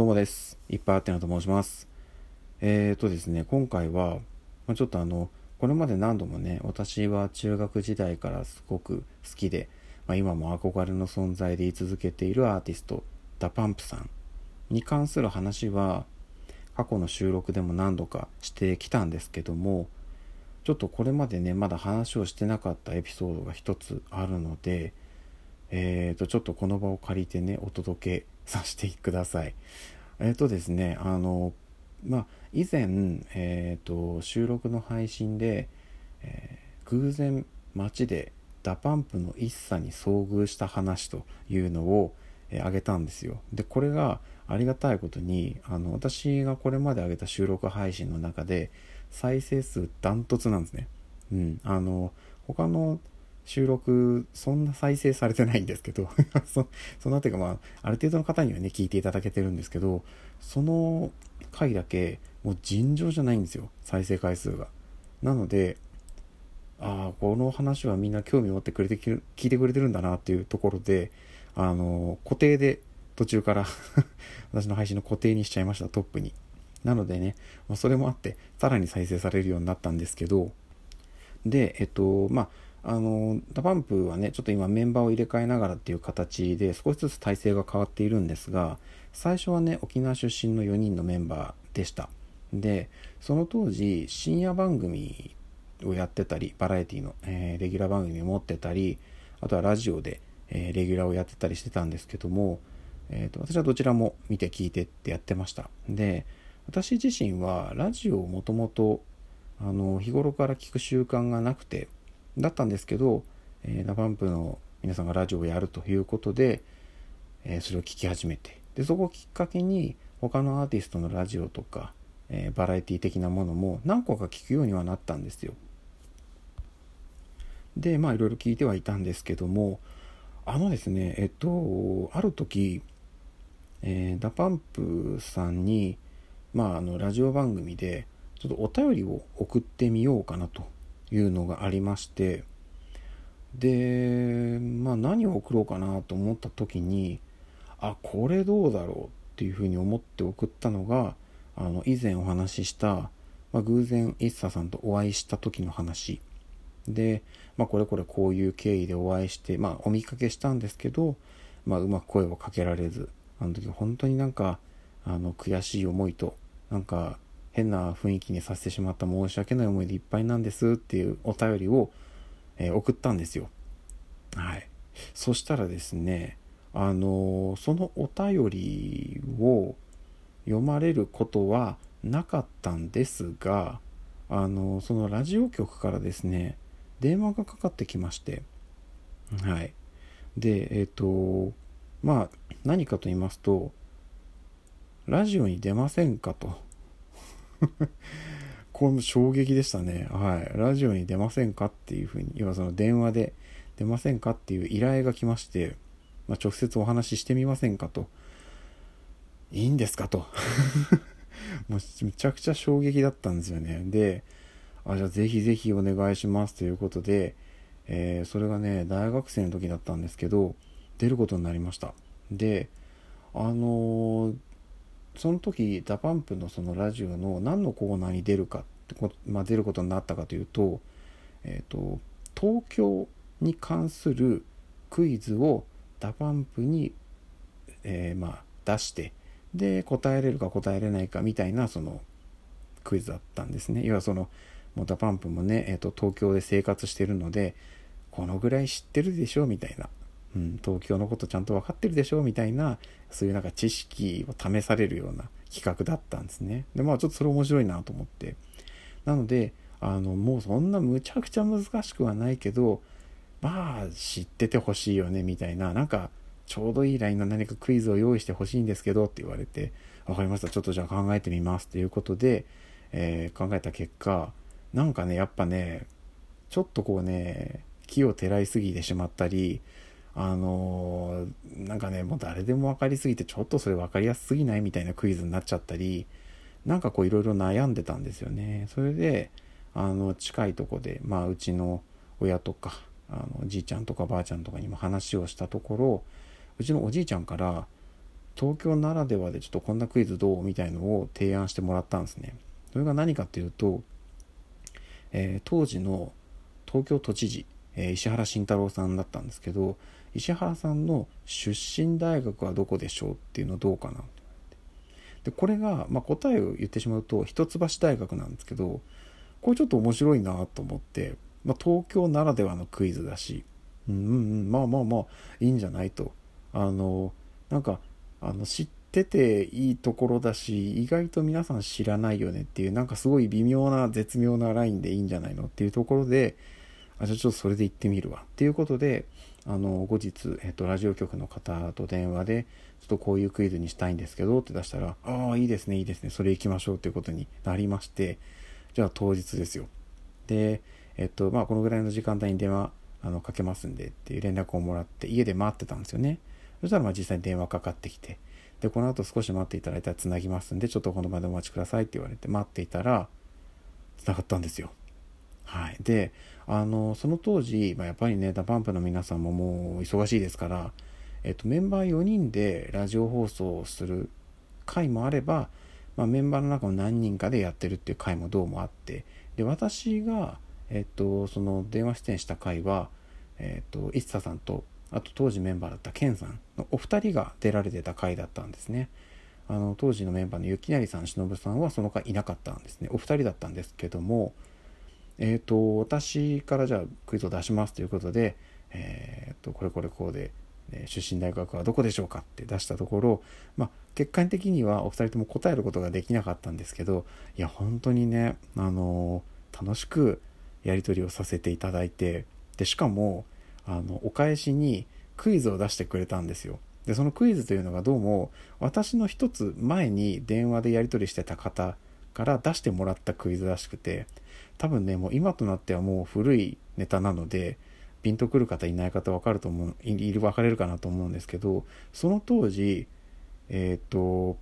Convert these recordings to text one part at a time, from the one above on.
どうもです。いっぱいあってなと申します。えーとですね、今回は、まあ、ちょっとあの、これまで何度もね、私は中学時代からすごく好きで、まあ、今も憧れの存在で居続けているアーティスト、 DA PUMP さんに関する話は、過去の収録でも何度かしてきたんですけども、ちょっとこれまでね、まだ話をしてなかったエピソードが一つあるので、えーと、ちょっとこの場を借りてね、お届けさせてください。えっ、とですね、あの、まあ、以前、えっ、と、収録の配信で、えー偶然街で DA PUMP の ISSA に遭遇した話というのを、えー上げたんですよ。で、これがありがたいことに、あの、私がこれまで上げた収録配信の中で、再生数ダントツなんですね。うん。あの、他の収録、そんな再生されてないんですけど、そそのあたりがまあ、ある程度の方にはね、聞いていただけてるんですけど、その回だけ、もう尋常じゃないんですよ、再生回数が。なので、ああ、この話はみんな興味持ってくれてる、聞いてくれてるんだなっていうところで、あの、固定で途中から 私の配信の固定にしちゃいました、トップに。なのでね、まあ、それもあって、さらに再生されるようになったんですけど、で、えっと、まあ、あの、 DA PUMP はね、ちょっと今メンバーを入れ替えながらっていう形で少しずつ体制が変わっているんですが、最初はね、沖縄出身の4人のメンバーでした。で、その当時、深夜番組をやってたり、バラエティの、えーレギュラー番組を持ってたり、あとはラジオで、えーレギュラーをやってたりしてたんですけども、えーと私はどちらも見て聞いてってやってました。で、私自身はラジオをもともとあの日頃から聞く習慣がなくてだったんですけど、えー、 DA PUMPの皆さんがラジオをやるということで、えーそれを聞き始めてでそこをきっかけに他のアーティストのラジオとか、えーバラエティ的なものも何個か聞くようにはなったんですよ。でまあいろいろ聞いてはいたんですけどもあのですねえっとある時、えーダパンプさんにまああのラジオ番組でちょっとお便りを送ってみようかなというのがありましてでまあ何を送ろうかなと思った時にあこれどうだろうっていうふうに思って送ったのがあの以前お話しした、まあ、偶然一茶さんとお会いした時の話。で、まあ、これこれこういう経緯でお会いして、まあ、お見かけしたんですけど、まあ、うまく声をかけられずあの時本当になんかあの悔しい思いとなんか変な雰囲気にさせてしまった申し訳ない思いでいっぱいなんですっていうお便りを、えー送ったんですよ。はい。そしたらですね、あのーそのお便りを読まれることはなかったんですが、あのーそのラジオ局からですね、電話がかかってきまして、はい。で、えっ、と、まあ、何かと言いますと、ラジオに出ませんかと。これも衝撃でしたね。はい。ラジオに出ませんかっていうふうに、要はその電話で出ませんかっていう依頼が来まして、まあ、直接お話ししてみませんかと。いいんですかと。もうめちゃくちゃ衝撃だったんですよね。で、あ、じゃあぜひぜひお願いしますということで、えーそれがね、大学生の時だったんですけど、出ることになりました。で、あのーその時 DA PUMPのそのラジオの何のコーナーに出るかってこ、まあ、出ることになったかというと,、えー、と東京に関するクイズを DA PUMPに、えーまあ、出してで答えれるか答えれないかみたいなそのクイズだったんですね。要はそのもう DA PUMPもね、えー、と東京で生活してるのでこのぐらい知ってるでしょみたいな。うん、東京のことちゃんと分かってるでしょみたいなそういうなんか知識を試されるような企画だったんですね。でまあちょっとそれ面白いなと思って。なのであのもうそんなむちゃくちゃ難しくはないけどまあ知っててほしいよねみたいな。なんかちょうどいいラインの何かクイズを用意してほしいんですけどって言われて分かりました。ちょっとじゃあ考えてみますということで、えー考えた結果なんかねやっぱねちょっとこうね木をてらいすぎてしまったりあのーなんかねもう誰でも分かりすぎてちょっとそれ分かりやすすぎないみたいなクイズになっちゃったりなんかこういろいろ悩んでたんですよねそれであの近いとこでまあうちの親とかあのじいちゃんとかばあちゃんとかにも話をしたところうちのおじいちゃんから東京ならではでちょっとこんなクイズどうみたいのを提案してもらったんですね。それが何かっていうと、えー、当時の東京都知事、えー、石原慎太郎さんだったんですけど石原さんの出身大学はどこでしょうっていうのどうかなでこれが、まあ、答えを言ってしまうと一橋大学なんですけどこれちょっと面白いなと思って、まあ、東京ならではのクイズだしうんうんまあまあまあいいんじゃないと。あのなんかあの知ってていいところだし意外と皆さん知らないよねっていうなんかすごい微妙な絶妙なラインでいいんじゃないのっていうところであじゃあちょっとそれで行ってみるわ。っていうことであの後日、えっと、ラジオ局の方と電話でちょっとこういうクイズにしたいんですけどって出したらああいいですねいいですねそれ行きましょうっていうことになりましてじゃあ当日ですよ。でえっとまあこのぐらいの時間帯に電話あのかけますんでっていう連絡をもらって家で待ってたんですよね。そしたらまあ実際に電話かかってきてでこの後少し待っていただいたらつなぎますんでちょっとこの場でお待ちくださいって言われて待っていたらつながったんですよ。はいであのその当時、まあ、やっぱりね DA PUMPの皆さんももう忙しいですから、えっと、メンバー4人でラジオ放送をする回もあれば、まあ、メンバーの中の何人かでやってるっていう回もどうもあってで私が、えっと、その電話出演した回は、えっと、一茶さんとあと当時メンバーだったケンさんのお二人が出られてた回だったんですね。あの当時のメンバーの雪成さん、忍さんはその回いなかったんですね。お二人だったんですけども、えっ、ー、と、私からじゃあクイズを出しますということで、えっ、ー、と、これこれこうで、え出身大学はどこでしょうかって出したところ、まあ、結果的にはお二人とも答えることができなかったんですけど、いや、本当にね、あの楽しくやり取りをさせていただいて、で、しかも、あの、お返しにクイズを出してくれたんですよ。で、そのクイズというのがどうも、私の一つ前に電話でやり取りしてた方から出してもらったクイズらしくて、多分ね、もう今となってはもう古いネタなので、ピンとくる方いない方分かると思う、いる分かれるかなと思うんですけど、その当時、えっ、と、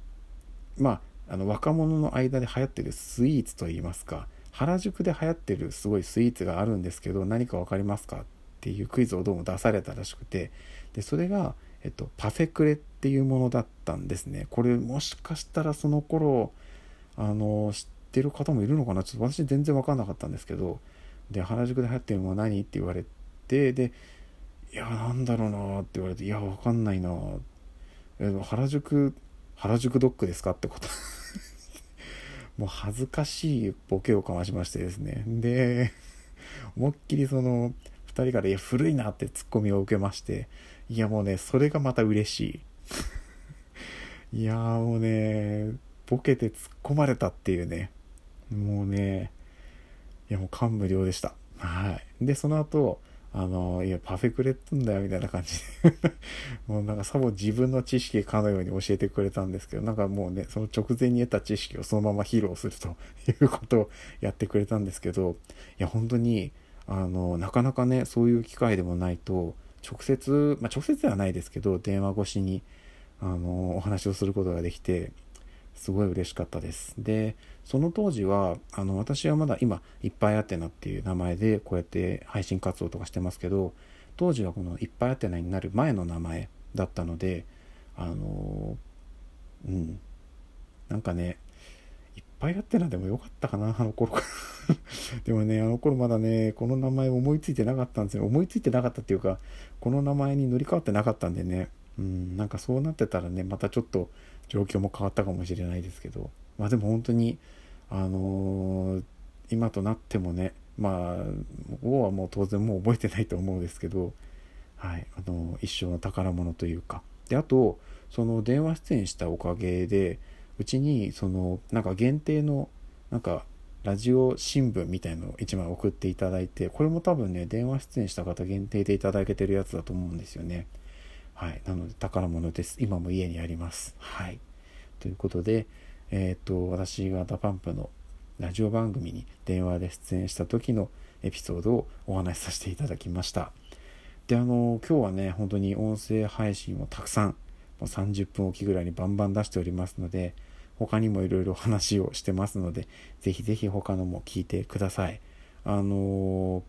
まあ、あの若者の間で流行ってるスイーツといいますか、原宿で流行ってるすごいスイーツがあるんですけど、何か分かりますかっていうクイズをどうも出されたらしくてでそれが、えっと、パフェクレっていうものだったんですね。これもしかしたらその頃あの知ってる方もいるのかな？ちょっと私全然分かんなかったんですけどで原宿で流行ってるのは何？って言われてでいやなんだろうなって言われていや分かんないな原宿原宿ドッグですかってこと。もう恥ずかしいボケをかましましてですね。で思いっきりその2人から、いや、古いなってツッコミを受けまして、いや、もうね、それがまた嬉しい。いやもうね、ボケて突っ込まれたっていうね、もうね、いや、もう感無量でした。はい。で、その後、あの、いや、パフェくれてんだよ、みたいな感じで もうなんかさも自分の知識かのように教えてくれたんですけど、なんかもうね、その直前に得た知識をそのまま披露すると いうことをやってくれたんですけど、いや、本当に、あのなかなかねそういう機会でもないと直接、まあ、直接ではないですけど電話越しにあのお話をすることができてすごい嬉しかったです。でその当時はあの私はまだ今いっぱいあってなっていう名前でこうやって配信活動とかしてますけど当時はこのいっぱいあってなになる前の名前だったのであのうん。なんかねいっぱいあってなでもよかったかなあの頃。か らでもね、あの頃まだね、この名前思いついてなかったんですよ。思いついてなかったっていうか、この名前に乗り換わってなかったんでね、うん、なんかそうなってたらね、またちょっと状況も変わったかもしれないですけど、まあでも本当に、あのー、今となってもね、まあ、王はもう当然もう覚えてないと思うんですけど、はい、あのー、一生の宝物というか。で、あと、その電話出演したおかげで、うちに、その、なんか限定の、なんか、ラジオ新聞みたいのを1枚送っていただいて、これも多分ね、電話出演した方限定でいただけてるやつだと思うんですよね。はい。なので、宝物です。今も家にあります。はい。ということで、えっ、と、私が DA PUMPのラジオ番組に電話で出演した時のエピソードをお話しさせていただきました。で、あの、今日はね、本当に音声配信をたくさん、もう30分おきぐらいにバンバン出しておりますので、他にもいろいろ話をしてますので、ぜひぜひ他のも聞いてください。あの、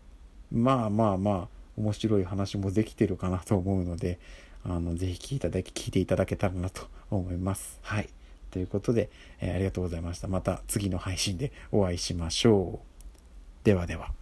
まあまあまあ、面白い話もできてるかなと思うので、あの、ぜひ聞いただけ、聞いていただけたらなと思います。はい。ということで、えー、ありがとうございました。また次の配信でお会いしましょう。ではでは。